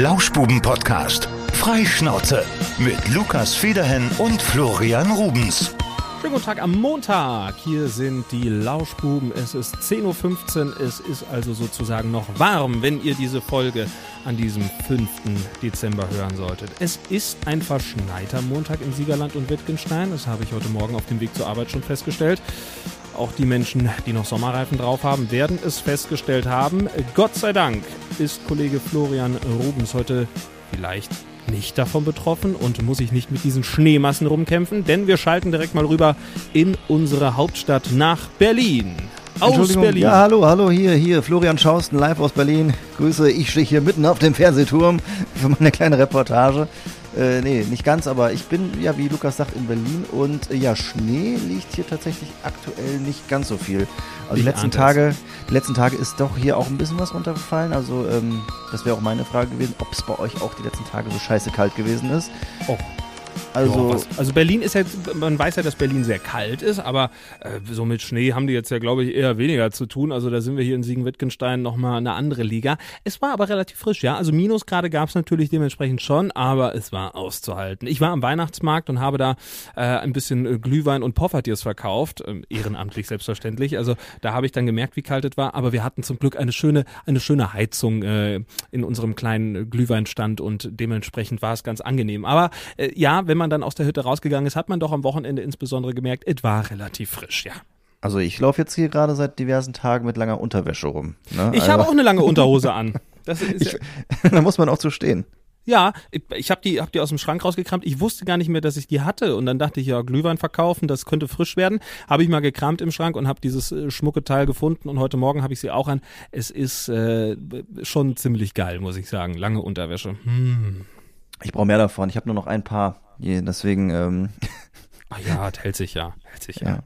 Lauschbuben-Podcast. Freischnauze mit Lukas Federhen und Florian Rubens. Schönen guten Tag am Montag. Hier sind die Lauschbuben. Es ist 10.15 Uhr. Es ist also sozusagen noch warm, wenn ihr diese Folge an diesem 5. Dezember hören solltet. Es ist ein verschneiter Montag in Siegerland und Wittgenstein. Das habe ich heute Morgen auf dem Weg zur Arbeit schon festgestellt. Auch die Menschen, die noch Sommerreifen drauf haben, werden es festgestellt haben. Gott sei Dank ist Kollege Florian Rubens heute vielleicht nicht davon betroffen und muss sich nicht mit diesen Schneemassen rumkämpfen, denn wir schalten direkt mal rüber in unsere Hauptstadt nach Berlin. Aus Berlin. Ja, hallo, hallo, hier, hier, Florian Schausten, live aus Berlin. Grüße, ich stehe hier mitten auf dem Fernsehturm für meine kleine Reportage. Äh, nee, nicht ganz, aber ich bin, ja, wie Lukas sagt, in Berlin und äh, ja, Schnee liegt hier tatsächlich aktuell nicht ganz so viel. Also die letzten Tage, die letzten Tage ist doch hier auch ein bisschen was runtergefallen. Also, ähm, das wäre auch meine Frage gewesen, ob es bei euch auch die letzten Tage so scheiße kalt gewesen ist. Oh. Also, ja, also Berlin ist ja, man weiß ja, dass Berlin sehr kalt ist, aber äh, so mit Schnee haben die jetzt ja, glaube ich, eher weniger zu tun. Also da sind wir hier in Siegen-Wittgenstein nochmal eine andere Liga. Es war aber relativ frisch, ja. Also Minusgrade gab es natürlich dementsprechend schon, aber es war auszuhalten. Ich war am Weihnachtsmarkt und habe da äh, ein bisschen äh, Glühwein und Poffertiers verkauft, äh, ehrenamtlich selbstverständlich. Also da habe ich dann gemerkt, wie kalt es war, aber wir hatten zum Glück eine schöne, eine schöne Heizung äh, in unserem kleinen Glühweinstand und dementsprechend war es ganz angenehm. Aber äh, ja, wenn man dann aus der Hütte rausgegangen ist, hat man doch am Wochenende insbesondere gemerkt, es war relativ frisch, ja. Also ich laufe jetzt hier gerade seit diversen Tagen mit langer Unterwäsche rum. Ne? Ich also habe auch eine lange Unterhose an. ich, da muss man auch zu stehen. Ja, ich, ich habe die, hab die aus dem Schrank rausgekramt. Ich wusste gar nicht mehr, dass ich die hatte. Und dann dachte ich, ja, Glühwein verkaufen, das könnte frisch werden. Habe ich mal gekramt im Schrank und habe dieses äh, schmucke Teil gefunden. Und heute Morgen habe ich sie auch an. Es ist äh, schon ziemlich geil, muss ich sagen. Lange Unterwäsche. Hm. Ich brauche mehr davon. Ich habe nur noch ein paar. Deswegen. Ähm Ach ja, hält sich ja. Hält sich ja. ja.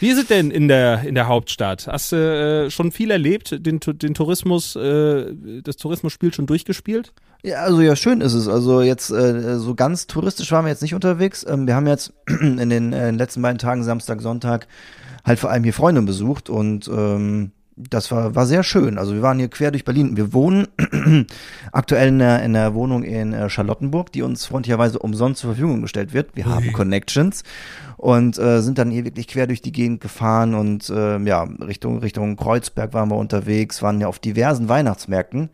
Wie ist es denn in der, in der Hauptstadt? Hast du äh, schon viel erlebt, den, den Tourismus, äh, das Tourismusspiel schon durchgespielt? Ja, also ja, schön ist es. Also jetzt äh, so ganz touristisch waren wir jetzt nicht unterwegs. Ähm, wir haben jetzt in den äh, letzten beiden Tagen, Samstag, Sonntag, halt vor allem hier Freunde besucht und ähm, das war, war sehr schön. Also wir waren hier quer durch Berlin. Wir wohnen aktuell in der, in der Wohnung in äh, Charlottenburg, die uns freundlicherweise umsonst zur Verfügung gestellt wird. Wir Ui. haben Connections und äh, sind dann hier wirklich quer durch die Gegend gefahren und äh, ja, Richtung, Richtung Kreuzberg waren wir unterwegs, waren ja auf diversen Weihnachtsmärkten,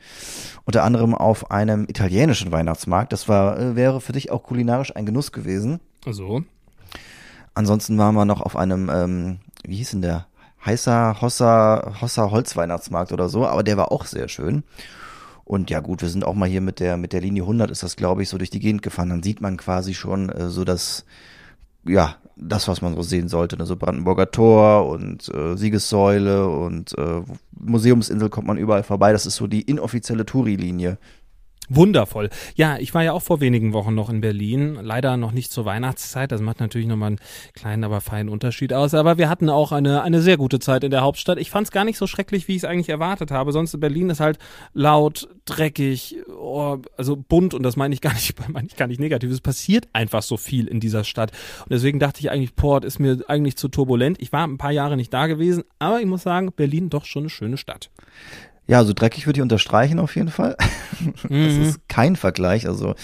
unter anderem auf einem italienischen Weihnachtsmarkt. Das war, äh, wäre für dich auch kulinarisch ein Genuss gewesen. Also. Ansonsten waren wir noch auf einem, ähm, wie hieß denn der? Heißer Hossa, Hossa Holzweihnachtsmarkt oder so, aber der war auch sehr schön. Und ja gut, wir sind auch mal hier mit der, mit der Linie 100 ist das, glaube ich, so durch die Gegend gefahren. Dann sieht man quasi schon äh, so das, ja, das, was man so sehen sollte. Ne? So Brandenburger Tor und äh, Siegessäule und äh, Museumsinsel kommt man überall vorbei. Das ist so die inoffizielle Touri-Linie. Wundervoll. Ja, ich war ja auch vor wenigen Wochen noch in Berlin. Leider noch nicht zur Weihnachtszeit. Das macht natürlich nochmal einen kleinen, aber feinen Unterschied aus. Aber wir hatten auch eine, eine sehr gute Zeit in der Hauptstadt. Ich fand es gar nicht so schrecklich, wie ich es eigentlich erwartet habe. Sonst in Berlin ist halt laut, dreckig, oh, also bunt und das meine ich gar nicht, meine ich gar nicht negativ. Es passiert einfach so viel in dieser Stadt. Und deswegen dachte ich eigentlich, Port ist mir eigentlich zu turbulent. Ich war ein paar Jahre nicht da gewesen, aber ich muss sagen, Berlin doch schon eine schöne Stadt. Ja, also dreckig würde ich unterstreichen auf jeden Fall. Mhm. Das ist kein Vergleich. Also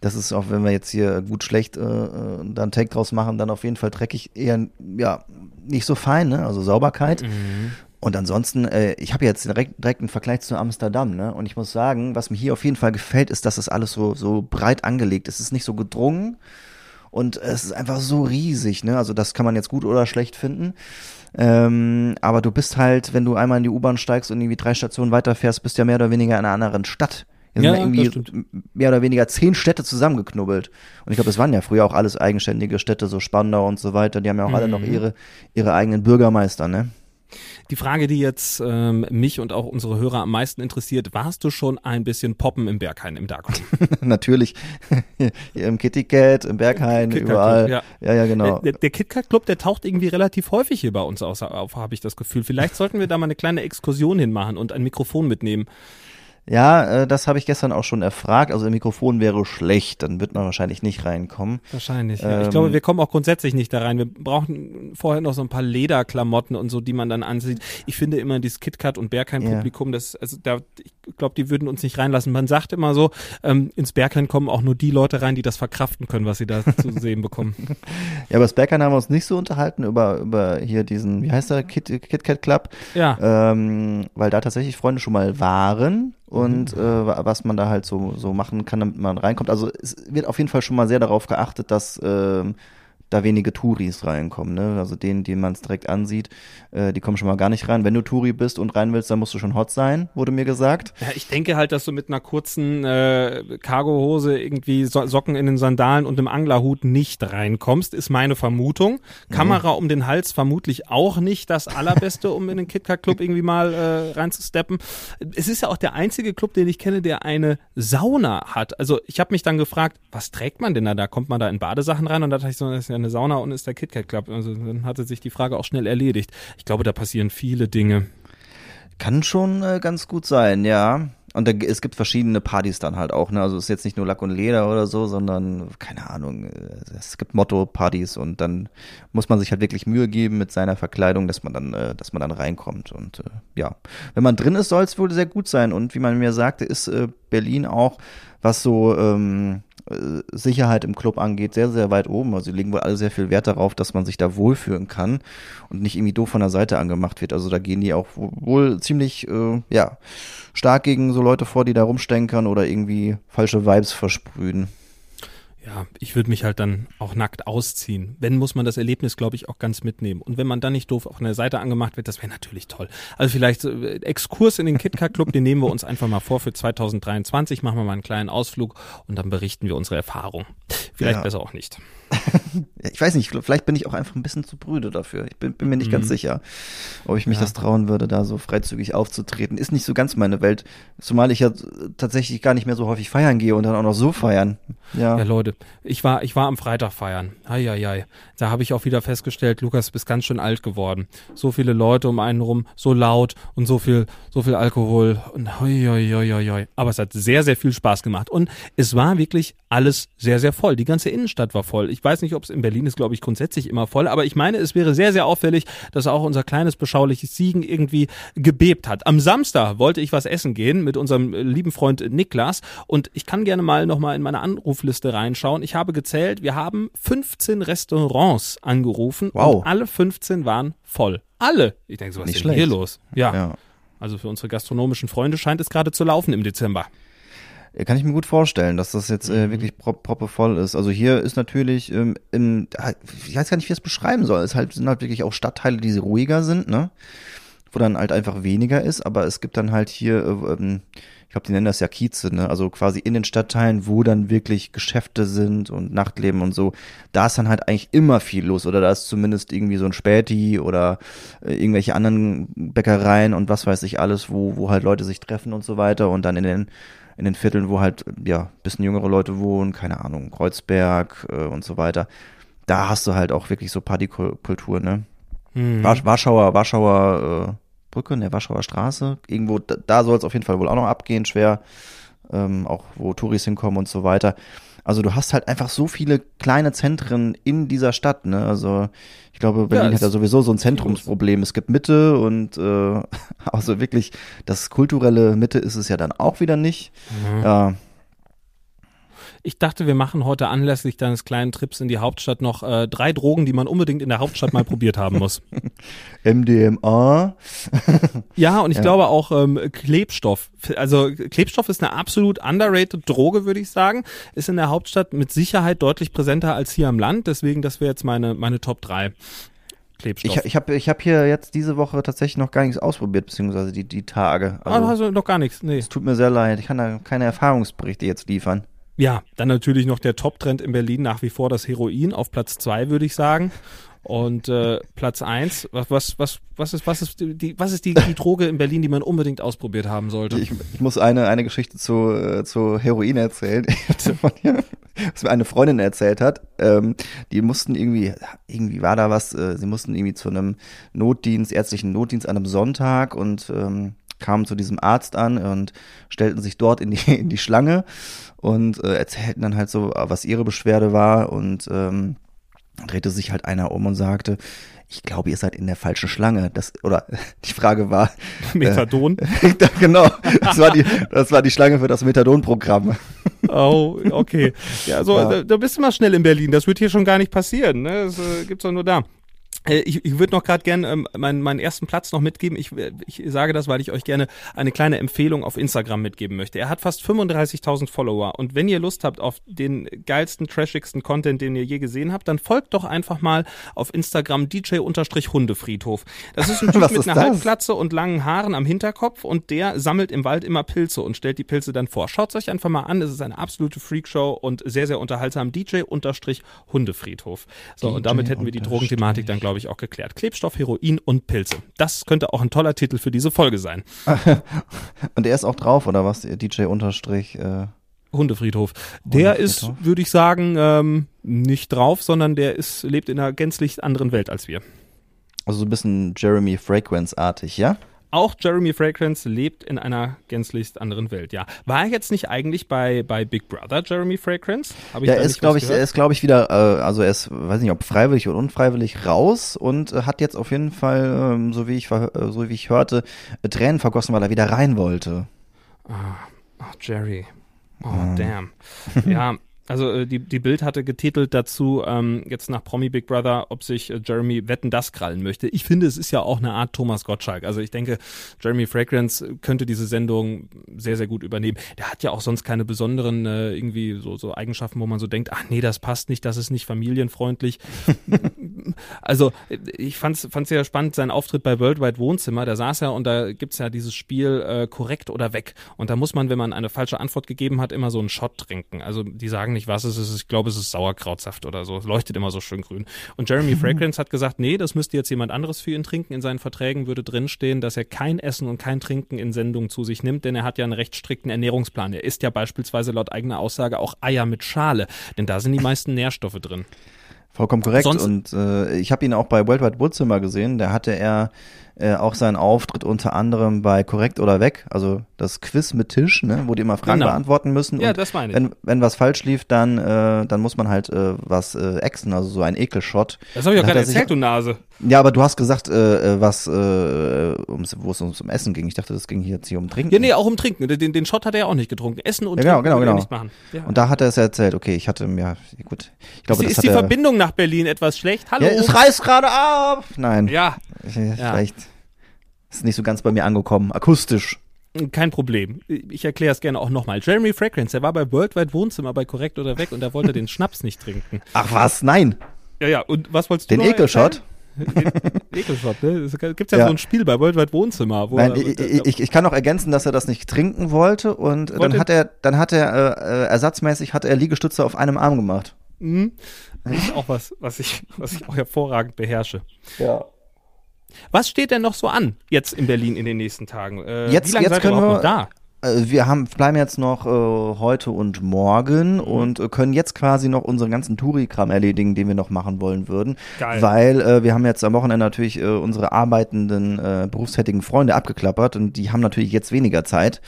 das ist auch, wenn wir jetzt hier gut schlecht äh, äh dann Take draus machen, dann auf jeden Fall dreckig eher ja nicht so fein, ne? Also Sauberkeit. Mhm. Und ansonsten, äh, ich habe jetzt direkt, direkt einen Vergleich zu Amsterdam, ne? Und ich muss sagen, was mir hier auf jeden Fall gefällt, ist, dass es das alles so so breit angelegt ist. Es ist nicht so gedrungen und es ist einfach so riesig, ne? Also das kann man jetzt gut oder schlecht finden. Ähm, aber du bist halt, wenn du einmal in die U-Bahn steigst und irgendwie drei Stationen weiterfährst, bist du ja mehr oder weniger in einer anderen Stadt. Hier ja, sind ja irgendwie mehr oder weniger zehn Städte zusammengeknubbelt. Und ich glaube, es waren ja früher auch alles eigenständige Städte, so Spandau und so weiter. Die haben ja auch mhm. alle noch mhm. ihre, ihre eigenen Bürgermeister, ne? Die Frage, die jetzt ähm, mich und auch unsere Hörer am meisten interessiert, warst du schon ein bisschen poppen im Berghain im Darkroom? Natürlich. Im Kitty Cat, im Berghain, Kit überall. Ja. ja, ja, genau. Der, der KitKat Club, der taucht irgendwie relativ häufig hier bei uns auf, habe ich das Gefühl. Vielleicht sollten wir da mal eine kleine Exkursion hinmachen und ein Mikrofon mitnehmen. Ja, äh, das habe ich gestern auch schon erfragt. Also im Mikrofon wäre schlecht, dann wird man wahrscheinlich nicht reinkommen. Wahrscheinlich. Ja. Ähm, ich glaube, wir kommen auch grundsätzlich nicht da rein. Wir brauchen vorher noch so ein paar Lederklamotten und so, die man dann ansieht. Ich finde immer dieses KitKat und Bergheim-Publikum, ja. das, also da, ich glaube, die würden uns nicht reinlassen. Man sagt immer so, ähm, ins Bergheim kommen auch nur die Leute rein, die das verkraften können, was sie da zu sehen bekommen. Ja, aber das Bergheim haben wir uns nicht so unterhalten über, über hier diesen, wie heißt der, Kit, Kit Kat Club. Ja. Ähm, weil da tatsächlich Freunde schon mal waren und mhm. äh, was man da halt so, so machen kann, damit man reinkommt. Also es wird auf jeden Fall schon mal sehr darauf geachtet, dass äh, da wenige Touris reinkommen. Ne? Also denen, denen man es direkt ansieht, äh, die kommen schon mal gar nicht rein. Wenn du Touri bist und rein willst, dann musst du schon hot sein, wurde mir gesagt. Ja, ich denke halt, dass du mit einer kurzen äh, Cargohose, irgendwie so Socken in den Sandalen und einem Anglerhut nicht reinkommst, ist meine Vermutung. Mhm. Kamera um den Hals vermutlich auch nicht das allerbeste, um in den KitKat Club irgendwie mal äh, reinzusteppen. Es ist ja auch der einzige Club, den ich kenne, der eine Sauna hat. Also ich habe mich dann gefragt, was trägt man denn da? Da kommt man da in Badesachen rein und da dachte ich so, das ist ja eine Sauna und ist der KitKat Club. Also dann hatte sich die Frage auch schnell erledigt. Ich glaube, da passieren viele Dinge. Kann schon äh, ganz gut sein, ja. Und da, es gibt verschiedene Partys dann halt auch, ne? Also es ist jetzt nicht nur Lack und Leder oder so, sondern, keine Ahnung, äh, es gibt Motto-Partys und dann muss man sich halt wirklich Mühe geben mit seiner Verkleidung, dass man dann, äh, dass man dann reinkommt. Und äh, ja, wenn man drin ist, soll es wohl sehr gut sein. Und wie man mir sagte, ist äh, Berlin auch, was so ähm, äh, Sicherheit im Club angeht, sehr, sehr weit oben. Also sie legen wohl alle sehr viel Wert darauf, dass man sich da wohlfühlen kann und nicht irgendwie doof von der Seite angemacht wird. Also da gehen die auch wohl ziemlich, äh, ja, stark gegen so Leute vor, die da rumstenkern oder irgendwie falsche Vibes versprühen ja, ich würde mich halt dann auch nackt ausziehen. Wenn, muss man das Erlebnis, glaube ich, auch ganz mitnehmen. Und wenn man dann nicht doof von der Seite angemacht wird, das wäre natürlich toll. Also vielleicht äh, Exkurs in den KitKat Club, den nehmen wir uns einfach mal vor für 2023, machen wir mal einen kleinen Ausflug und dann berichten wir unsere Erfahrung. Vielleicht ja. besser auch nicht. ich weiß nicht, vielleicht bin ich auch einfach ein bisschen zu brüde dafür. Ich bin, bin mir nicht mhm. ganz sicher, ob ich mich ja. das trauen würde, da so freizügig aufzutreten. Ist nicht so ganz meine Welt, zumal ich ja tatsächlich gar nicht mehr so häufig feiern gehe und dann auch noch so feiern. Ja, ja Leute, ich war, ich war am Freitag feiern. Eieiei. Da habe ich auch wieder festgestellt, Lukas, bist ganz schön alt geworden. So viele Leute um einen rum, so laut und so viel, so viel Alkohol und hoi, hoi, hoi, hoi. Aber es hat sehr, sehr viel Spaß gemacht und es war wirklich alles sehr, sehr voll. Die ganze Innenstadt war voll. Ich weiß nicht, ob es in Berlin ist, glaube ich, grundsätzlich immer voll, aber ich meine, es wäre sehr, sehr auffällig, dass auch unser kleines, beschauliches Siegen irgendwie gebebt hat. Am Samstag wollte ich was essen gehen mit unserem lieben Freund Niklas und ich kann gerne mal nochmal in meine Anrufliste reinschauen. Ich habe gezählt, wir haben 15 Restaurants angerufen wow. und alle 15 waren voll. Alle. Ich denke so, was ist denn hier los? Ja. ja. Also für unsere gastronomischen Freunde scheint es gerade zu laufen im Dezember. Kann ich mir gut vorstellen, dass das jetzt äh, mhm. wirklich prop proppevoll ist. Also hier ist natürlich, ähm, in, ich weiß gar nicht, wie ich es beschreiben soll. Es halt, sind halt wirklich auch Stadtteile, die ruhiger sind, ne? Wo dann halt einfach weniger ist, aber es gibt dann halt hier, äh, ähm, ich glaube, die nennen das ja Kieze, ne? Also quasi in den Stadtteilen, wo dann wirklich Geschäfte sind und Nachtleben und so, da ist dann halt eigentlich immer viel los. Oder da ist zumindest irgendwie so ein Späti oder äh, irgendwelche anderen Bäckereien und was weiß ich alles, wo, wo halt Leute sich treffen und so weiter und dann in den in den Vierteln, wo halt, ja, bisschen jüngere Leute wohnen, keine Ahnung, Kreuzberg äh, und so weiter. Da hast du halt auch wirklich so Partykultur, ne? Mhm. Warschauer, Warschauer äh, Brücke, ne, Warschauer Straße, irgendwo, da, da soll es auf jeden Fall wohl auch noch abgehen, schwer, ähm, auch wo Touris hinkommen und so weiter. Also du hast halt einfach so viele kleine Zentren in dieser Stadt, ne? Also ich glaube, Berlin ja, hat ja sowieso so ein Zentrumsproblem. Es gibt Mitte und äh, also wirklich das kulturelle Mitte ist es ja dann auch wieder nicht. Mhm. Ja. Ich dachte, wir machen heute anlässlich deines kleinen Trips in die Hauptstadt noch äh, drei Drogen, die man unbedingt in der Hauptstadt mal probiert haben muss. MDMA. ja, und ich ja. glaube auch ähm, Klebstoff. Also Klebstoff ist eine absolut underrated Droge, würde ich sagen. Ist in der Hauptstadt mit Sicherheit deutlich präsenter als hier am Land. Deswegen, das wäre jetzt meine, meine Top 3. Klebstoff. Ich, ich habe ich hab hier jetzt diese Woche tatsächlich noch gar nichts ausprobiert, beziehungsweise die, die Tage. Also, also noch gar nichts, nee. Es tut mir sehr leid, ich kann da keine Erfahrungsberichte jetzt liefern. Ja, dann natürlich noch der Top-Trend in Berlin nach wie vor das Heroin auf Platz zwei, würde ich sagen. Und äh, Platz eins, was, was, was, was ist, was ist die, was ist die, die Droge in Berlin, die man unbedingt ausprobiert haben sollte? Ich, ich muss eine, eine Geschichte zu, äh, zu Heroin erzählen, was mir eine Freundin erzählt hat. Ähm, die mussten irgendwie, irgendwie war da was, äh, sie mussten irgendwie zu einem Notdienst, ärztlichen Notdienst an einem Sonntag und ähm, kamen zu diesem Arzt an und stellten sich dort in die, in die Schlange und äh, erzählten dann halt so, was ihre Beschwerde war und ähm, drehte sich halt einer um und sagte, ich glaube, ihr seid in der falschen Schlange. Das, oder die Frage war. Methadon? Äh, genau. Das war die, das war die Schlange für das Methadon-Programm. Oh, okay. Ja, so, ja. Da, da, bist du mal schnell in Berlin. Das wird hier schon gar nicht passieren. Ne? Das äh, gibt's doch nur da. Äh, ich, ich würde noch gerade gerne ähm, meinen, meinen ersten Platz noch mitgeben. Ich, ich sage das, weil ich euch gerne eine kleine Empfehlung auf Instagram mitgeben möchte. Er hat fast 35.000 Follower und wenn ihr Lust habt auf den geilsten, trashigsten Content, den ihr je gesehen habt, dann folgt doch einfach mal auf Instagram DJ-Hundefriedhof. Das ist ein Typ mit einer Halbglatze und langen Haaren am Hinterkopf und der sammelt im Wald immer Pilze und stellt die Pilze dann vor. Schaut euch einfach mal an. Es ist eine absolute Freakshow und sehr, sehr unterhaltsam. DJ-Hundefriedhof. So, DJ und damit hätten wir die Drogenthematik dann, glaube glaube ich, auch geklärt. Klebstoff, Heroin und Pilze. Das könnte auch ein toller Titel für diese Folge sein. und er ist auch drauf, oder was? DJ unterstrich. Äh Hundefriedhof. Der ist, würde ich sagen, ähm, nicht drauf, sondern der ist, lebt in einer gänzlich anderen Welt als wir. Also so ein bisschen Jeremy Fragrance-artig, ja? Auch Jeremy Fragrance lebt in einer gänzlich anderen Welt, ja. War er jetzt nicht eigentlich bei, bei Big Brother, Jeremy Fragrance? Hab ich ja, er ist, glaube ich, er ist, glaube ich, wieder, äh, also er ist, weiß nicht, ob freiwillig oder unfreiwillig raus und äh, hat jetzt auf jeden Fall, ähm, so wie ich, äh, so wie ich hörte, äh, Tränen vergossen, weil er wieder rein wollte. Ah, oh, Jerry. Oh, ah. damn. Ja, Also äh, die, die Bild hatte getitelt dazu, ähm, jetzt nach Promi Big Brother, ob sich äh, Jeremy Wetten das krallen möchte. Ich finde, es ist ja auch eine Art Thomas Gottschalk. Also ich denke, Jeremy Fragrance könnte diese Sendung sehr, sehr gut übernehmen. Der hat ja auch sonst keine besonderen äh, irgendwie so, so Eigenschaften, wo man so denkt, ach nee, das passt nicht, das ist nicht familienfreundlich. also ich fand's, fand's sehr spannend, sein Auftritt bei Worldwide Wohnzimmer, da saß er und da gibt's ja dieses Spiel äh, korrekt oder weg. Und da muss man, wenn man eine falsche Antwort gegeben hat, immer so einen Shot trinken. Also die sagen nicht, was es ist. Ich glaube, es ist Sauerkrautsaft oder so. Es leuchtet immer so schön grün. Und Jeremy Fragrance hat gesagt, nee, das müsste jetzt jemand anderes für ihn trinken. In seinen Verträgen würde drinstehen, dass er kein Essen und kein Trinken in Sendungen zu sich nimmt, denn er hat ja einen recht strikten Ernährungsplan. Er isst ja beispielsweise laut eigener Aussage auch Eier mit Schale, denn da sind die meisten Nährstoffe drin. Vollkommen korrekt. Sonst und äh, ich habe ihn auch bei Worldwide Wohnzimmer gesehen. Da hatte er äh, auch seinen Auftritt unter anderem bei Korrekt oder Weg, also das Quiz mit Tisch, ne, wo die immer Fragen genau. beantworten müssen. Ja, und das meine ich. Wenn, wenn was falsch lief, dann, äh, dann muss man halt äh, was äh, exen, also so ein Ekelshot. Das habe ich doch gerade erzählt, du Nase. Ja, aber du hast gesagt, äh, äh was, äh, ums, wo es ums um Essen ging. Ich dachte, das ging hier jetzt hier um Trinken. Ja, nee, auch um Trinken. Den, den Shot hat er ja auch nicht getrunken. Essen und ja, genau, Trinken genau, genau. nicht machen. Ja. Und da hat er es erzählt. Okay, ich hatte mir, gut. Ich glaube, ist, das ist die Verbindung nach Berlin etwas schlecht? Hallo? Ja, es reißt gerade ab. Nein. Ja. Vielleicht. Ja. Ist nicht so ganz bei mir angekommen. Akustisch. Kein Problem. Ich erkläre es gerne auch nochmal. Jeremy Fragrance, der war bei Worldwide Wohnzimmer bei Korrekt oder Weg und er wollte den Schnaps nicht trinken. Ach was? Nein. Ja, ja. Und was wolltest du Den Ekelshot? Ekelshot, ne? Es gibt ja, ja, so ein Spiel bei Worldwide Wohnzimmer. Wo Nein, er, ich, ich, ich, kann noch ergänzen, dass er das nicht trinken wollte und wollte? dann hat er, dann hat er äh, ersatzmäßig hat er Liegestütze auf einem Arm gemacht. Mhm. Das ist auch was, was ich, was ich auch hervorragend beherrsche. Ja. Was steht denn noch so an jetzt in Berlin in den nächsten Tagen? Äh, jetzt, wie lange jetzt seid können wir, noch da? Äh, wir haben, bleiben jetzt noch äh, heute und morgen mhm. und äh, können jetzt quasi noch unseren ganzen Touri-Kram erledigen, den wir noch machen wollen würden. Geil. Weil äh, wir haben jetzt am Wochenende natürlich äh, unsere arbeitenden, äh, berufstätigen Freunde abgeklappert und die haben natürlich jetzt weniger Zeit.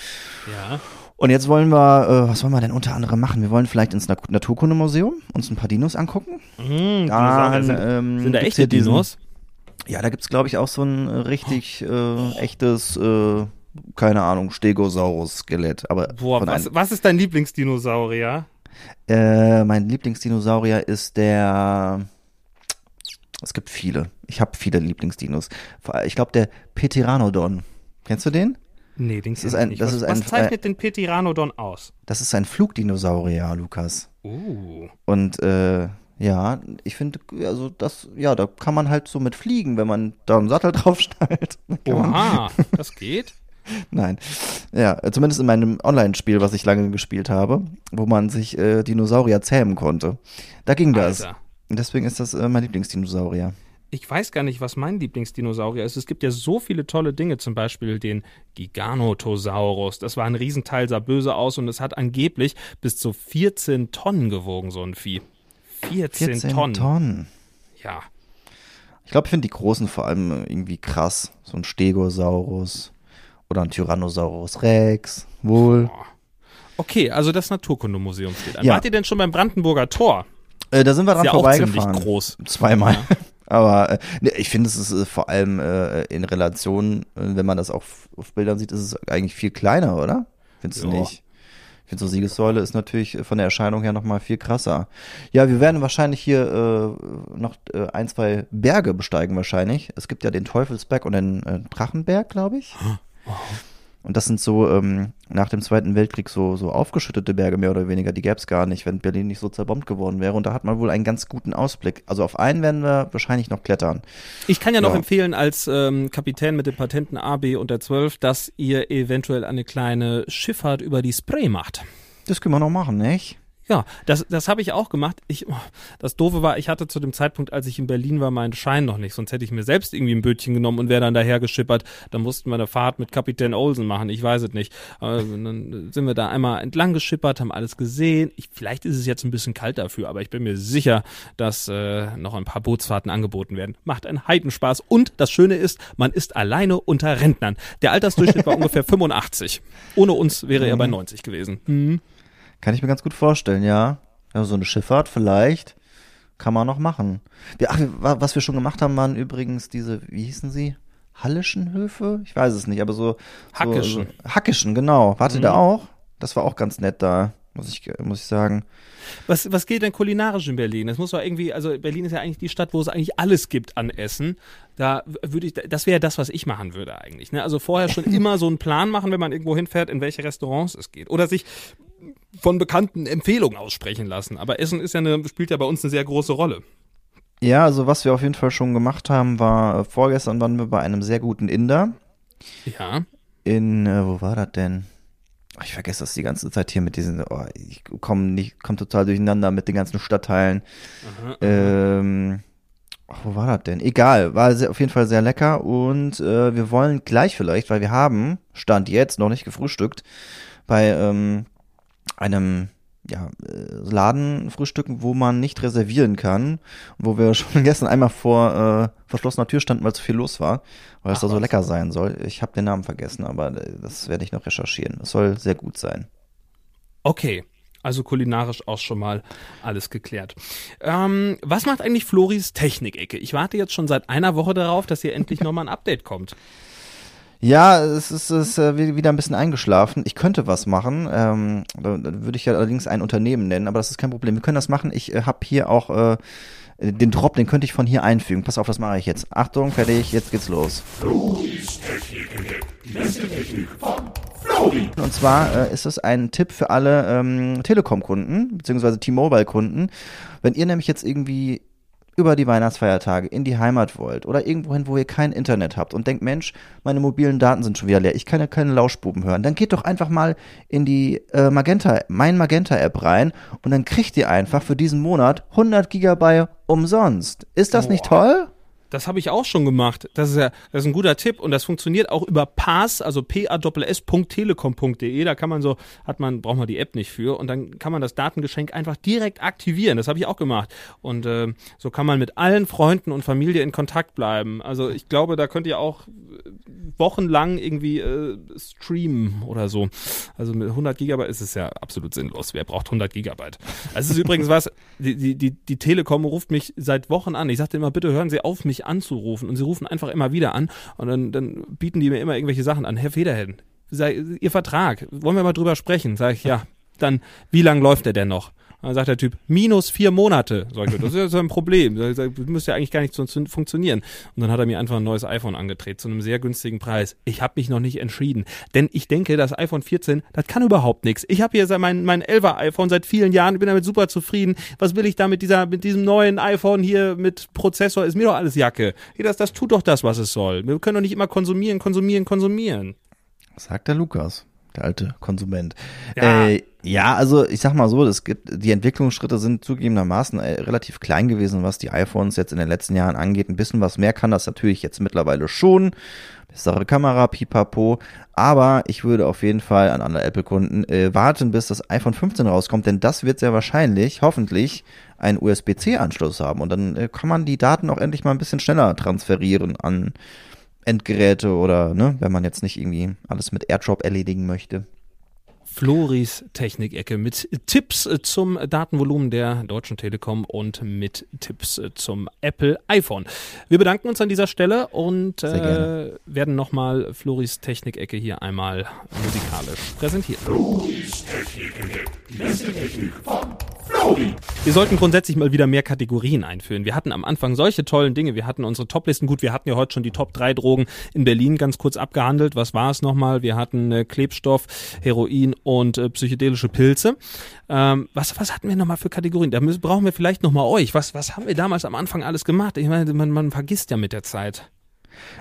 Ja. Und jetzt wollen wir, äh, was wollen wir denn unter anderem machen? Wir wollen vielleicht ins Naturkundemuseum uns ein paar Dinos angucken. Mhm, Dann, sind, ähm, sind da echte Dinos? Ja, da gibt's glaube ich auch so ein äh, richtig äh, echtes, äh, keine Ahnung, Stegosaurus-Skelett. Aber Boah, was, was ist dein Lieblingsdinosaurier? Äh, mein Lieblingsdinosaurier ist der. Es gibt viele. Ich habe viele Lieblingsdinos. Ich glaube der Pteranodon. Kennst du den? Nee, den das ist ein, nicht. Was, ein, was zeichnet äh, den Pteranodon aus? Das ist ein Flugdinosaurier, Lukas. Uh. Und äh, ja, ich finde, also das, ja, da kann man halt so mit fliegen, wenn man da einen Sattel draufschnallt. Oha, das geht? Nein. Ja, zumindest in meinem Online-Spiel, was ich lange gespielt habe, wo man sich äh, Dinosaurier zähmen konnte. Da ging das. Alter. Deswegen ist das äh, mein Lieblingsdinosaurier. Ich weiß gar nicht, was mein Lieblingsdinosaurier ist. Es gibt ja so viele tolle Dinge, zum Beispiel den Giganotosaurus. Das war ein Riesenteil, sah böse aus und es hat angeblich bis zu 14 Tonnen gewogen, so ein Vieh. 14, 14 Tonnen. Tonnen. Ja. Ich glaube, ich finde die großen vor allem irgendwie krass. So ein Stegosaurus oder ein Tyrannosaurus Rex. Wohl. Okay, also das Naturkundemuseum steht an. Ja. Wart ihr denn schon beim Brandenburger Tor? Äh, da sind wir dran ist ja vorbeigefahren. Auch groß. Zweimal. Ja. Aber äh, ne, ich finde, es ist äh, vor allem äh, in Relation, äh, wenn man das auch auf Bildern sieht, ist es eigentlich viel kleiner, oder? Findest du nicht? Ich finde, so Siegessäule ist natürlich von der Erscheinung her nochmal viel krasser. Ja, wir werden wahrscheinlich hier äh, noch äh, ein, zwei Berge besteigen wahrscheinlich. Es gibt ja den Teufelsberg und den äh, Drachenberg, glaube ich. Oh. Und das sind so ähm, nach dem Zweiten Weltkrieg so, so aufgeschüttete Berge mehr oder weniger. Die gäbe es gar nicht, wenn Berlin nicht so zerbombt geworden wäre. Und da hat man wohl einen ganz guten Ausblick. Also auf einen werden wir wahrscheinlich noch klettern. Ich kann ja, ja. noch empfehlen als ähm, Kapitän mit den Patenten A, B und der 12, dass ihr eventuell eine kleine Schifffahrt über die Spray macht. Das können wir noch machen, nicht? Ja, das, das habe ich auch gemacht. Ich, oh, das Doofe war, ich hatte zu dem Zeitpunkt, als ich in Berlin war, meinen Schein noch nicht. Sonst hätte ich mir selbst irgendwie ein Bötchen genommen und wäre dann daher geschippert. Dann mussten wir eine Fahrt mit Kapitän Olsen machen. Ich weiß es nicht. Also, dann sind wir da einmal entlang geschippert, haben alles gesehen. Ich, vielleicht ist es jetzt ein bisschen kalt dafür, aber ich bin mir sicher, dass äh, noch ein paar Bootsfahrten angeboten werden. Macht einen Heidenspaß. Und das Schöne ist, man ist alleine unter Rentnern. Der Altersdurchschnitt war ungefähr 85. Ohne uns wäre er bei 90 mhm. gewesen. Mhm. Kann ich mir ganz gut vorstellen, ja. ja so eine Schifffahrt vielleicht kann man noch machen. Wir, ach, was wir schon gemacht haben, waren übrigens diese, wie hießen sie? Hallischen Höfe? Ich weiß es nicht, aber so. Hackischen. So, Hackischen, genau. Warte mhm. da auch? Das war auch ganz nett da, muss ich, muss ich sagen. Was, was geht denn kulinarisch in Berlin? Das muss doch irgendwie, also Berlin ist ja eigentlich die Stadt, wo es eigentlich alles gibt an Essen. Da würde ich, das wäre das, was ich machen würde eigentlich. Ne? Also vorher schon immer so einen Plan machen, wenn man irgendwo hinfährt, in welche Restaurants es geht. Oder sich von bekannten Empfehlungen aussprechen lassen. Aber Essen ist ja eine, spielt ja bei uns eine sehr große Rolle. Ja, also was wir auf jeden Fall schon gemacht haben, war äh, vorgestern waren wir bei einem sehr guten Inder. Ja. In, äh, wo war das denn? Ich vergesse das die ganze Zeit hier mit diesen, oh, ich komme nicht, komme total durcheinander mit den ganzen Stadtteilen. Aha, ähm, oh, wo war das denn? Egal, war sehr, auf jeden Fall sehr lecker und äh, wir wollen gleich vielleicht, weil wir haben, Stand jetzt, noch nicht gefrühstückt, bei ähm, einem ja, äh, Laden frühstücken, wo man nicht reservieren kann, wo wir schon gestern einmal vor äh, verschlossener Tür standen, weil zu viel los war, weil es da so lecker sein soll. Ich habe den Namen vergessen, aber äh, das werde ich noch recherchieren. Es soll sehr gut sein. Okay. Also kulinarisch auch schon mal alles geklärt. Ähm, was macht eigentlich Floris Technikecke? Ich warte jetzt schon seit einer Woche darauf, dass hier endlich nochmal ein Update kommt. Ja, es ist, es ist äh, wieder ein bisschen eingeschlafen. Ich könnte was machen. Ähm, da, würde ich ja allerdings ein Unternehmen nennen, aber das ist kein Problem. Wir können das machen. Ich äh, habe hier auch äh, den Drop, den könnte ich von hier einfügen. Pass auf, das mache ich jetzt. Achtung, fertig, jetzt geht's los. Und zwar äh, ist es ein Tipp für alle ähm, Telekom-Kunden, beziehungsweise T-Mobile-Kunden. Wenn ihr nämlich jetzt irgendwie über die Weihnachtsfeiertage in die Heimat wollt oder irgendwohin, wo ihr kein Internet habt und denkt, Mensch, meine mobilen Daten sind schon wieder leer, ich kann ja keine Lauschbuben hören, dann geht doch einfach mal in die äh, Magenta, mein Magenta App rein und dann kriegt ihr einfach für diesen Monat 100 Gigabyte umsonst. Ist das Boah. nicht toll? Das habe ich auch schon gemacht. Das ist ja, das ist ein guter Tipp und das funktioniert auch über Pass, also pass.telekom.de. Da kann man so, hat man, braucht man die App nicht für und dann kann man das Datengeschenk einfach direkt aktivieren. Das habe ich auch gemacht und äh, so kann man mit allen Freunden und Familie in Kontakt bleiben. Also ich glaube, da könnt ihr auch wochenlang irgendwie äh, streamen oder so. Also mit 100 Gigabyte ist es ja absolut sinnlos. Wer braucht 100 Gigabyte? Also es ist übrigens was. Die, die, die, Telekom ruft mich seit Wochen an. Ich sagte immer, bitte hören Sie auf, mich anzurufen. Und sie rufen einfach immer wieder an und dann, dann bieten die mir immer irgendwelche Sachen an. Herr Federhen, Ihr Vertrag, wollen wir mal drüber sprechen? Sag ich, ja, dann, wie lang läuft der denn noch? Dann sagt der Typ, minus vier Monate. Sag ich, das ist ja so ein Problem. Das müsste ja eigentlich gar nicht funktionieren. Und dann hat er mir einfach ein neues iPhone angedreht zu einem sehr günstigen Preis. Ich habe mich noch nicht entschieden. Denn ich denke, das iPhone 14, das kann überhaupt nichts. Ich habe hier mein, mein 11er iPhone seit vielen Jahren, bin damit super zufrieden. Was will ich da mit dieser, mit diesem neuen iPhone hier mit Prozessor? Ist mir doch alles Jacke. Das, das tut doch das, was es soll. Wir können doch nicht immer konsumieren, konsumieren, konsumieren. Sagt der Lukas der alte Konsument. Ja. Äh, ja, also ich sag mal so, es gibt, die Entwicklungsschritte sind zugegebenermaßen äh, relativ klein gewesen, was die iPhones jetzt in den letzten Jahren angeht. Ein bisschen was mehr kann das natürlich jetzt mittlerweile schon. Bessere Kamera, pipapo. Aber ich würde auf jeden Fall an alle Apple-Kunden äh, warten, bis das iPhone 15 rauskommt, denn das wird sehr wahrscheinlich, hoffentlich, einen USB-C-Anschluss haben. Und dann äh, kann man die Daten auch endlich mal ein bisschen schneller transferieren an Endgeräte oder, ne, wenn man jetzt nicht irgendwie alles mit AirDrop erledigen möchte. Floris Technikecke mit Tipps zum Datenvolumen der Deutschen Telekom und mit Tipps zum Apple iPhone. Wir bedanken uns an dieser Stelle und äh, werden nochmal Floris Technikecke hier einmal musikalisch präsentieren. Floris Technikecke, die beste Technik von Flori. Wir sollten grundsätzlich mal wieder mehr Kategorien einführen. Wir hatten am Anfang solche tollen Dinge. Wir hatten unsere Toplisten. Gut, wir hatten ja heute schon die Top 3 Drogen in Berlin ganz kurz abgehandelt. Was war es nochmal? Wir hatten äh, Klebstoff, Heroin und äh, psychedelische Pilze. Ähm, was, was hatten wir nochmal für Kategorien? Da müssen, brauchen wir vielleicht nochmal euch. Was, was haben wir damals am Anfang alles gemacht? Ich meine, man, man vergisst ja mit der Zeit.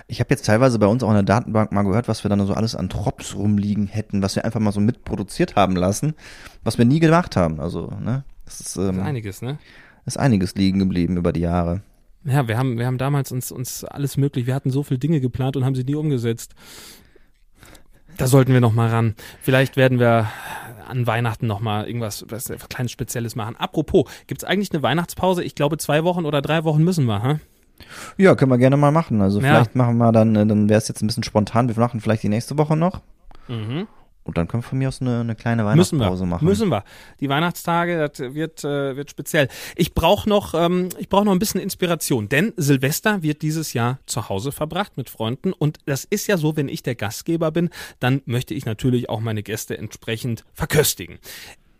Ich habe jetzt teilweise bei uns auch in der Datenbank mal gehört, was wir dann so alles an Drops rumliegen hätten, was wir einfach mal so mitproduziert haben lassen, was wir nie gemacht haben. Also, ne? Das ist, ähm, das ist einiges, ne? Ist einiges liegen geblieben über die Jahre. Ja, wir haben, wir haben damals uns, uns alles möglich, wir hatten so viele Dinge geplant und haben sie nie umgesetzt. Da sollten wir noch mal ran. Vielleicht werden wir an Weihnachten noch mal irgendwas was kleines Spezielles machen. Apropos, gibt's eigentlich eine Weihnachtspause? Ich glaube, zwei Wochen oder drei Wochen müssen wir, hä? Ja, können wir gerne mal machen. Also ja. vielleicht machen wir dann, äh, dann wäre es jetzt ein bisschen spontan. Wir machen vielleicht die nächste Woche noch. Mhm. Und dann können wir von mir aus eine, eine kleine Weihnachtspause Müssen wir. machen. Müssen wir. Die Weihnachtstage, das wird, äh, wird speziell. Ich brauche noch, ähm, ich brauche noch ein bisschen Inspiration, denn Silvester wird dieses Jahr zu Hause verbracht mit Freunden. Und das ist ja so, wenn ich der Gastgeber bin, dann möchte ich natürlich auch meine Gäste entsprechend verköstigen.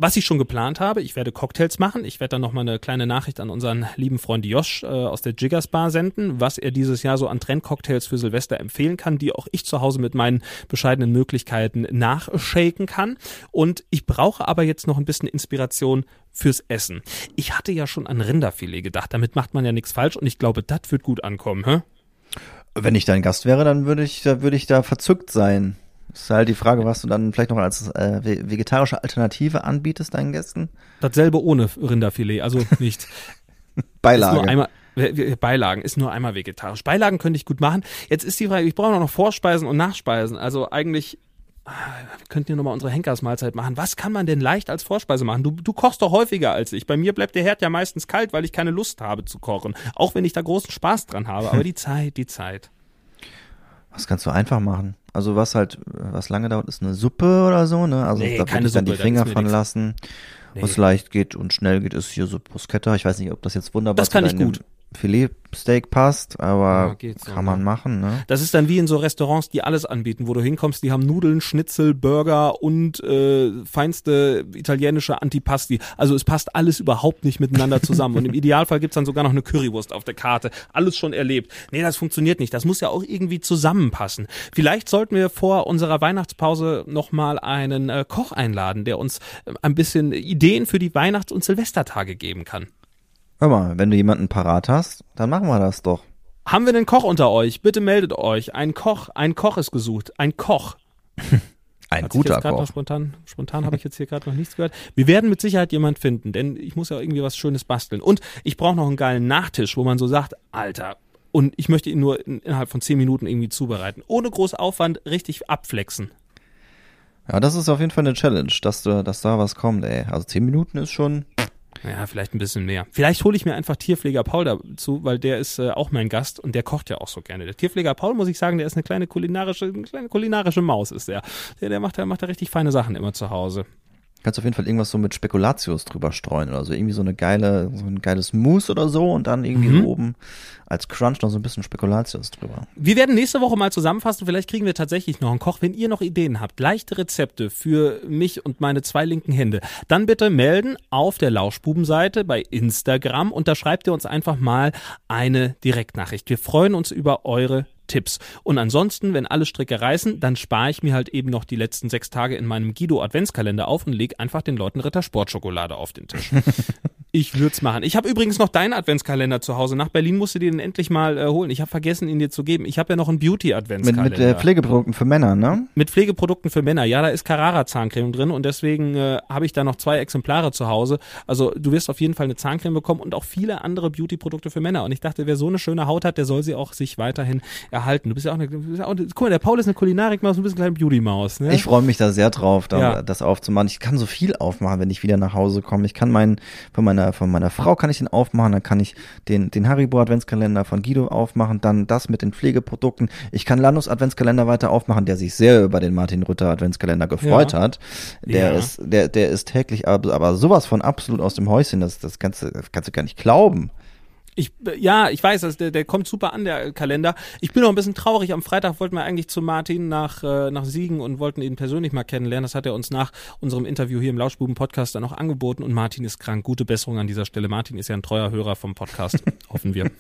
Was ich schon geplant habe, ich werde Cocktails machen. Ich werde dann nochmal eine kleine Nachricht an unseren lieben Freund Josh äh, aus der Jiggers Bar senden, was er dieses Jahr so an Trendcocktails für Silvester empfehlen kann, die auch ich zu Hause mit meinen bescheidenen Möglichkeiten nachshaken kann. Und ich brauche aber jetzt noch ein bisschen Inspiration fürs Essen. Ich hatte ja schon an Rinderfilet gedacht. Damit macht man ja nichts falsch und ich glaube, das wird gut ankommen, hä? Wenn ich dein Gast wäre, dann würde ich, da würde ich da verzückt sein. Ist halt die Frage, was du dann vielleicht noch als äh, vegetarische Alternative anbietest deinen Gästen. Dasselbe ohne Rinderfilet, also nicht. Beilage. Ist nur einmal, Beilagen ist nur einmal vegetarisch. Beilagen könnte ich gut machen. Jetzt ist die Frage, ich brauche noch Vorspeisen und Nachspeisen. Also eigentlich ah, wir könnten hier nochmal unsere Henkersmahlzeit machen. Was kann man denn leicht als Vorspeise machen? Du, du kochst doch häufiger als ich. Bei mir bleibt der Herd ja meistens kalt, weil ich keine Lust habe zu kochen. Auch wenn ich da großen Spaß dran habe. Aber die Zeit, die Zeit. Was kannst du einfach machen? Also was halt, was lange dauert, ist eine Suppe oder so, ne? Also nee, da würde ich dann die Finger von lassen. Nee. Was leicht geht und schnell geht, ist hier so Bruschetta. Ich weiß nicht, ob das jetzt wunderbar Das kann ich gut. Filetsteak passt, aber ja, kann man ne? machen. Ne? Das ist dann wie in so Restaurants, die alles anbieten, wo du hinkommst, die haben Nudeln, Schnitzel, Burger und äh, feinste italienische Antipasti. Also es passt alles überhaupt nicht miteinander zusammen. und im Idealfall gibt's dann sogar noch eine Currywurst auf der Karte. Alles schon erlebt. Nee, das funktioniert nicht. Das muss ja auch irgendwie zusammenpassen. Vielleicht sollten wir vor unserer Weihnachtspause nochmal einen äh, Koch einladen, der uns äh, ein bisschen Ideen für die Weihnachts- und Silvestertage geben kann. Hör mal, wenn du jemanden parat hast, dann machen wir das doch. Haben wir einen Koch unter euch? Bitte meldet euch. Ein Koch, ein Koch ist gesucht. Ein Koch. ein Hat guter Koch. spontan spontan habe ich jetzt hier gerade noch nichts gehört. Wir werden mit Sicherheit jemand finden, denn ich muss ja irgendwie was Schönes basteln. Und ich brauche noch einen geilen Nachtisch, wo man so sagt, Alter, und ich möchte ihn nur innerhalb von zehn Minuten irgendwie zubereiten. Ohne groß Aufwand richtig abflexen. Ja, das ist auf jeden Fall eine Challenge, dass, du, dass da was kommt, ey. Also zehn Minuten ist schon ja, vielleicht ein bisschen mehr. Vielleicht hole ich mir einfach Tierpfleger Paul dazu, weil der ist äh, auch mein Gast und der kocht ja auch so gerne. Der Tierpfleger Paul, muss ich sagen, der ist eine kleine kulinarische, eine kleine kulinarische Maus, ist der. Der, der macht, der macht da richtig feine Sachen immer zu Hause. Kannst auf jeden Fall irgendwas so mit Spekulatius drüber streuen oder so. Irgendwie so eine geile, so ein geiles Mousse oder so und dann irgendwie mhm. oben als Crunch noch so ein bisschen Spekulatius drüber. Wir werden nächste Woche mal zusammenfassen. Vielleicht kriegen wir tatsächlich noch einen Koch. Wenn ihr noch Ideen habt, leichte Rezepte für mich und meine zwei linken Hände, dann bitte melden auf der Lauschbubenseite bei Instagram und da schreibt ihr uns einfach mal eine Direktnachricht. Wir freuen uns über eure Tipps. Und ansonsten, wenn alle Stricke reißen, dann spare ich mir halt eben noch die letzten sechs Tage in meinem Guido Adventskalender auf und lege einfach den Leuten Ritter Sportschokolade auf den Tisch. Ich würde es machen. Ich habe übrigens noch deinen Adventskalender zu Hause. Nach Berlin musst du dir den endlich mal äh, holen. Ich habe vergessen, ihn dir zu geben. Ich habe ja noch einen Beauty-Adventskalender. Mit, mit äh, Pflegeprodukten für Männer, ne? Mit Pflegeprodukten für Männer. Ja, da ist Carrara-Zahncreme drin und deswegen äh, habe ich da noch zwei Exemplare zu Hause. Also du wirst auf jeden Fall eine Zahncreme bekommen und auch viele andere Beauty-Produkte für Männer. Und ich dachte, wer so eine schöne Haut hat, der soll sie auch sich weiterhin erhalten. Du bist ja auch eine, ja auch, guck mal, der Paul ist eine Kulinarik-Maus, du bist eine kleine Beauty-Maus. Ne? Ich freue mich da sehr drauf, da, ja. das aufzumachen. Ich kann so viel aufmachen, wenn ich wieder nach Hause komme. Ich kann meinen, von meiner Adventskalender von meiner Frau kann ich den aufmachen, dann kann ich den, den Haribo Adventskalender von Guido aufmachen, dann das mit den Pflegeprodukten. Ich kann Lanus Adventskalender weiter aufmachen, der sich sehr über den Martin Rütter Adventskalender gefreut ja. hat. Der ja. ist, der, der ist täglich aber, aber sowas von absolut aus dem Häuschen, das, das kannst du, das kannst du gar nicht glauben. Ich, ja, ich weiß, also der, der kommt super an, der Kalender. Ich bin noch ein bisschen traurig. Am Freitag wollten wir eigentlich zu Martin nach, äh, nach Siegen und wollten ihn persönlich mal kennenlernen. Das hat er uns nach unserem Interview hier im Lauschbuben-Podcast dann auch angeboten. Und Martin ist krank. Gute Besserung an dieser Stelle. Martin ist ja ein treuer Hörer vom Podcast. Hoffen wir.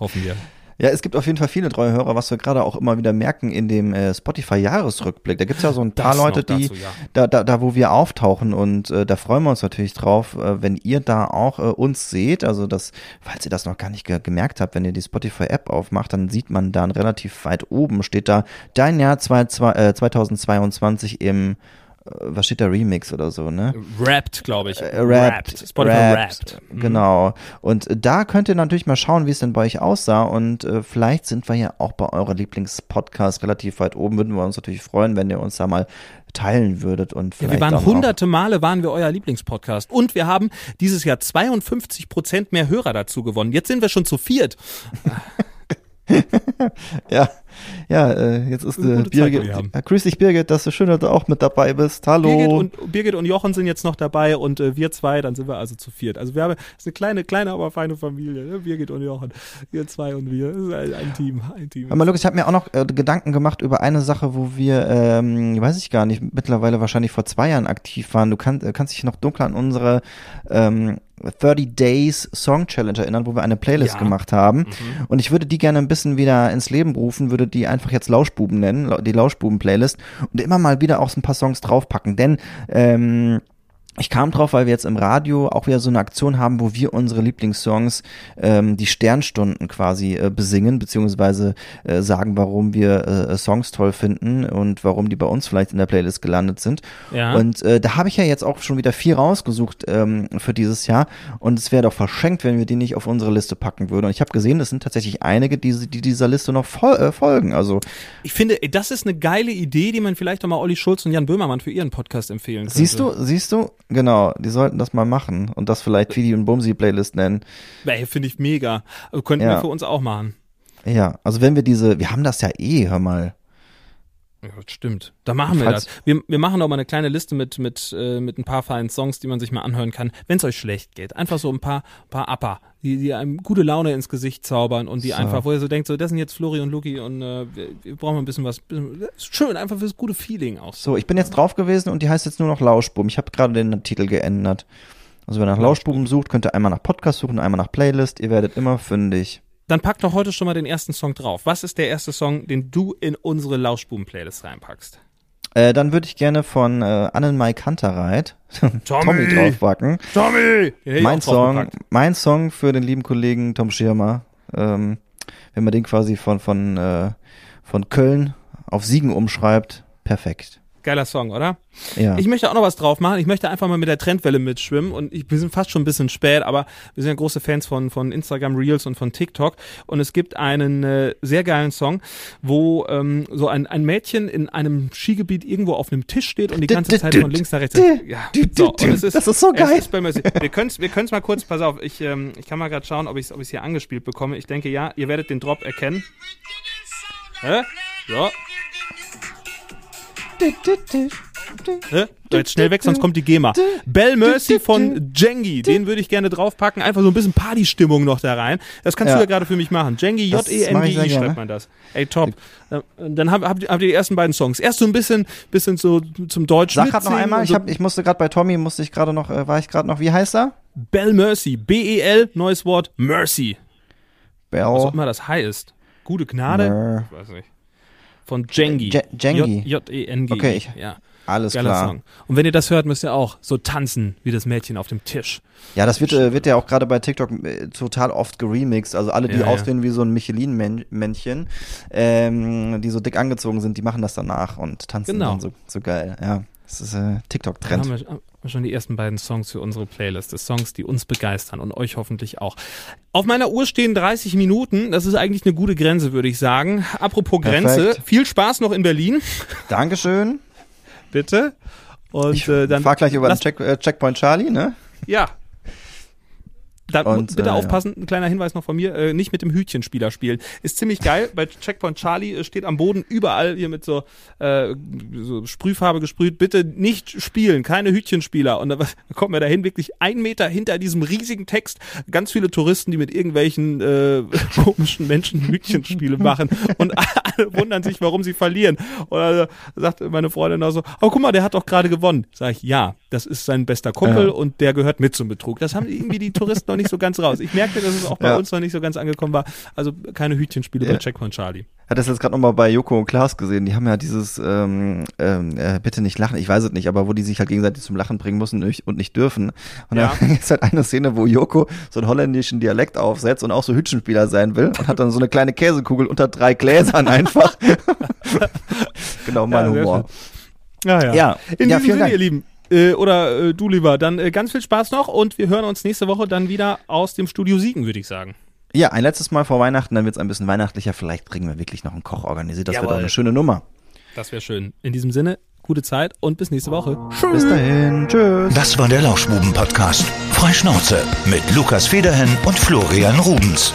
Hoffen wir. Ja, es gibt auf jeden Fall viele treue Hörer, was wir gerade auch immer wieder merken in dem äh, Spotify-Jahresrückblick. Da gibt's ja so ein paar das Leute, die dazu, ja. da, da, da, wo wir auftauchen und äh, da freuen wir uns natürlich drauf, äh, wenn ihr da auch äh, uns seht. Also das, falls ihr das noch gar nicht ge gemerkt habt, wenn ihr die Spotify-App aufmacht, dann sieht man dann relativ weit oben steht da dein Jahr zwei, zwei, äh, 2022 im äh, was steht da Remix oder so, ne? Rapped, glaube ich. Äh, rapped. Spotify rapped. rapped. Mhm. Genau. Und da könnt ihr natürlich mal schauen, wie es denn bei euch aussah und äh, vielleicht sind wir ja auch bei eurer Lieblingspodcast relativ weit oben. Würden wir uns natürlich freuen, wenn ihr uns da mal teilen würdet und vielleicht ja, wir waren hunderte Male waren wir euer Lieblingspodcast und wir haben dieses Jahr 52 Prozent mehr Hörer dazu gewonnen. Jetzt sind wir schon zu viert. ja, ja, äh, jetzt ist äh, Birgit. Ja, grüß dich, Birgit, dass du schön, dass du auch mit dabei bist. Hallo. Birgit und, Birgit und Jochen sind jetzt noch dabei und äh, wir zwei, dann sind wir also zu viert. Also wir haben, ist eine kleine, kleine, aber feine Familie. Ne? Birgit und Jochen. Wir zwei und wir. Das ist ein, ein Team. Ein Team. Aber Lukas, ich habe mir auch noch äh, Gedanken gemacht über eine Sache, wo wir, ähm, weiß ich gar nicht, mittlerweile wahrscheinlich vor zwei Jahren aktiv waren. Du kann, äh, kannst dich noch dunkel an unsere ähm, 30 Days Song Challenge erinnern, wo wir eine Playlist ja. gemacht haben. Mhm. Und ich würde die gerne ein bisschen wieder ins Leben rufen, würde die einfach jetzt Lauschbuben nennen, die Lauschbuben-Playlist und immer mal wieder auch so ein paar Songs draufpacken. Denn ähm, ich kam drauf, weil wir jetzt im Radio auch wieder so eine Aktion haben, wo wir unsere Lieblingssongs, ähm, die Sternstunden quasi äh, besingen, beziehungsweise äh, sagen, warum wir äh, Songs toll finden und warum die bei uns vielleicht in der Playlist gelandet sind. Ja. Und äh, da habe ich ja jetzt auch schon wieder vier rausgesucht ähm, für dieses Jahr. Und es wäre doch verschenkt, wenn wir die nicht auf unsere Liste packen würden. Und ich habe gesehen, es sind tatsächlich einige, die, die dieser Liste noch fol äh, folgen. Also ich finde, das ist eine geile Idee, die man vielleicht auch mal Olli Schulz und Jan Böhmermann für ihren Podcast empfehlen könnte. Siehst du, siehst du? Genau, die sollten das mal machen und das vielleicht Fidi und Bumsi Playlist nennen. Ey, finde ich mega. Könnten ja. wir für uns auch machen. Ja, also wenn wir diese, wir haben das ja eh, hör mal. Ja, das stimmt. Da machen wir das. Wir, wir machen auch mal eine kleine Liste mit, mit, äh, mit ein paar feinen Songs, die man sich mal anhören kann, wenn es euch schlecht geht. Einfach so ein paar, paar Upper, die, die einem gute Laune ins Gesicht zaubern und die so. einfach, wo ihr so denkt, so, das sind jetzt Flori und Luki und äh, wir, wir brauchen ein bisschen was. Schön, einfach fürs gute Feeling auch. So, ich bin jetzt drauf gewesen und die heißt jetzt nur noch Lauschbuben. Ich habe gerade den Titel geändert. Also wenn ihr nach Lauschbuben sucht, könnt ihr einmal nach Podcast suchen, einmal nach Playlist. Ihr werdet immer fündig. Dann pack doch heute schon mal den ersten Song drauf. Was ist der erste Song, den du in unsere Lauschbuben-Playlist reinpackst? Äh, dann würde ich gerne von äh, Annenmai Kantereit Tommy, Tommy draufpacken. Tommy! Mein Song, mein Song für den lieben Kollegen Tom Schirmer. Ähm, wenn man den quasi von, von, äh, von Köln auf Siegen umschreibt, perfekt. Geiler Song, oder? Ja. Ich möchte auch noch was drauf machen. Ich möchte einfach mal mit der Trendwelle mitschwimmen und ich, wir sind fast schon ein bisschen spät, aber wir sind ja große Fans von, von Instagram Reels und von TikTok und es gibt einen äh, sehr geilen Song, wo ähm, so ein, ein Mädchen in einem Skigebiet irgendwo auf einem Tisch steht und die ganze Zeit von links nach rechts. Ja, so, und es ist, das ist so geil. Ist wir können es wir können's mal kurz, pass auf, ich, ähm, ich kann mal gerade schauen, ob ich es ob hier angespielt bekomme. Ich denke, ja, ihr werdet den Drop erkennen. Hä? So. Jetzt schnell weg, sonst kommt die GEMA. Bell Mercy von Jengi, den würde ich gerne draufpacken. Einfach so ein bisschen Partystimmung noch da rein. Das kannst ja. du ja gerade für mich machen. Jengi, J-E-N-G-I schreibt man das. Ey, top. Äh, dann habt hab, hab ihr die ersten beiden Songs. Erst so ein bisschen, bisschen so zum Deutsch. Sag gerade noch einmal, ich, hab, ich musste gerade bei Tommy, musste ich gerade noch, äh, war ich gerade noch, wie heißt er? Bell Mercy, B-E-L, neues Wort, Mercy. Bell. Was auch immer das heißt. Gute Gnade? Mer ich weiß nicht von Jengi. Jengi. J-E-N-G. Okay, ich, ja. Alles Geiler klar. Song. Und wenn ihr das hört, müsst ihr auch so tanzen wie das Mädchen auf dem Tisch. Ja, das wird, äh, wird ja auch gerade bei TikTok äh, total oft geremixed. Also alle, die ja, aussehen ja. wie so ein Michelin-Männchen, ähm, die so dick angezogen sind, die machen das danach und tanzen genau. dann so, so geil. Ja, das ist äh, TikTok-Trend. Haben schon die ersten beiden Songs für unsere Playlist. Das Songs, die uns begeistern und euch hoffentlich auch. Auf meiner Uhr stehen 30 Minuten. Das ist eigentlich eine gute Grenze, würde ich sagen. Apropos Grenze, Perfekt. viel Spaß noch in Berlin. Dankeschön. Bitte. Und ich äh, dann fahr gleich über den Check, äh, Checkpoint Charlie, ne? Ja. Da und, bitte äh, aufpassen, ein kleiner Hinweis noch von mir, äh, nicht mit dem Hütchenspieler spielen. Ist ziemlich geil. Bei Checkpoint Charlie äh, steht am Boden überall hier mit so, äh, so Sprühfarbe gesprüht. Bitte nicht spielen, keine Hütchenspieler. Und da kommt mir dahin wirklich ein Meter hinter diesem riesigen Text ganz viele Touristen, die mit irgendwelchen äh, komischen Menschen Hütchenspiele machen und alle wundern sich, warum sie verlieren. Und da sagt meine Freundin auch so, oh guck mal, der hat doch gerade gewonnen. Sag ich, ja, das ist sein bester Kumpel ja. und der gehört mit zum Betrug. Das haben irgendwie die Touristen noch nicht so ganz raus. Ich merkte, dass es auch bei ja. uns noch nicht so ganz angekommen war. Also keine Hütchenspiele ja. bei Checkpoint Charlie. Hat das jetzt gerade nochmal bei Joko und Klaas gesehen. Die haben ja dieses ähm, ähm, äh, bitte nicht lachen, ich weiß es nicht, aber wo die sich halt gegenseitig zum Lachen bringen müssen und nicht dürfen. Und ja. dann ist halt eine Szene, wo Joko so einen holländischen Dialekt aufsetzt und auch so Hütchenspieler sein will und hat dann so eine kleine Käsekugel unter drei Gläsern einfach. genau, mein ja, Humor. Ja, ja. ja. In ja, diesem Sinne, Dank. ihr Lieben, äh, oder äh, du lieber, dann äh, ganz viel Spaß noch und wir hören uns nächste Woche dann wieder aus dem Studio Siegen, würde ich sagen. Ja, ein letztes Mal vor Weihnachten, dann wird es ein bisschen weihnachtlicher. Vielleicht kriegen wir wirklich noch einen Koch organisiert. Das wäre doch eine schöne Nummer. Das wäre schön. In diesem Sinne, gute Zeit und bis nächste Woche. Tschüss. Bis dahin. Tschüss. Das war der Lauschbuben-Podcast. Freischnauze mit Lukas Federhen und Florian Rubens.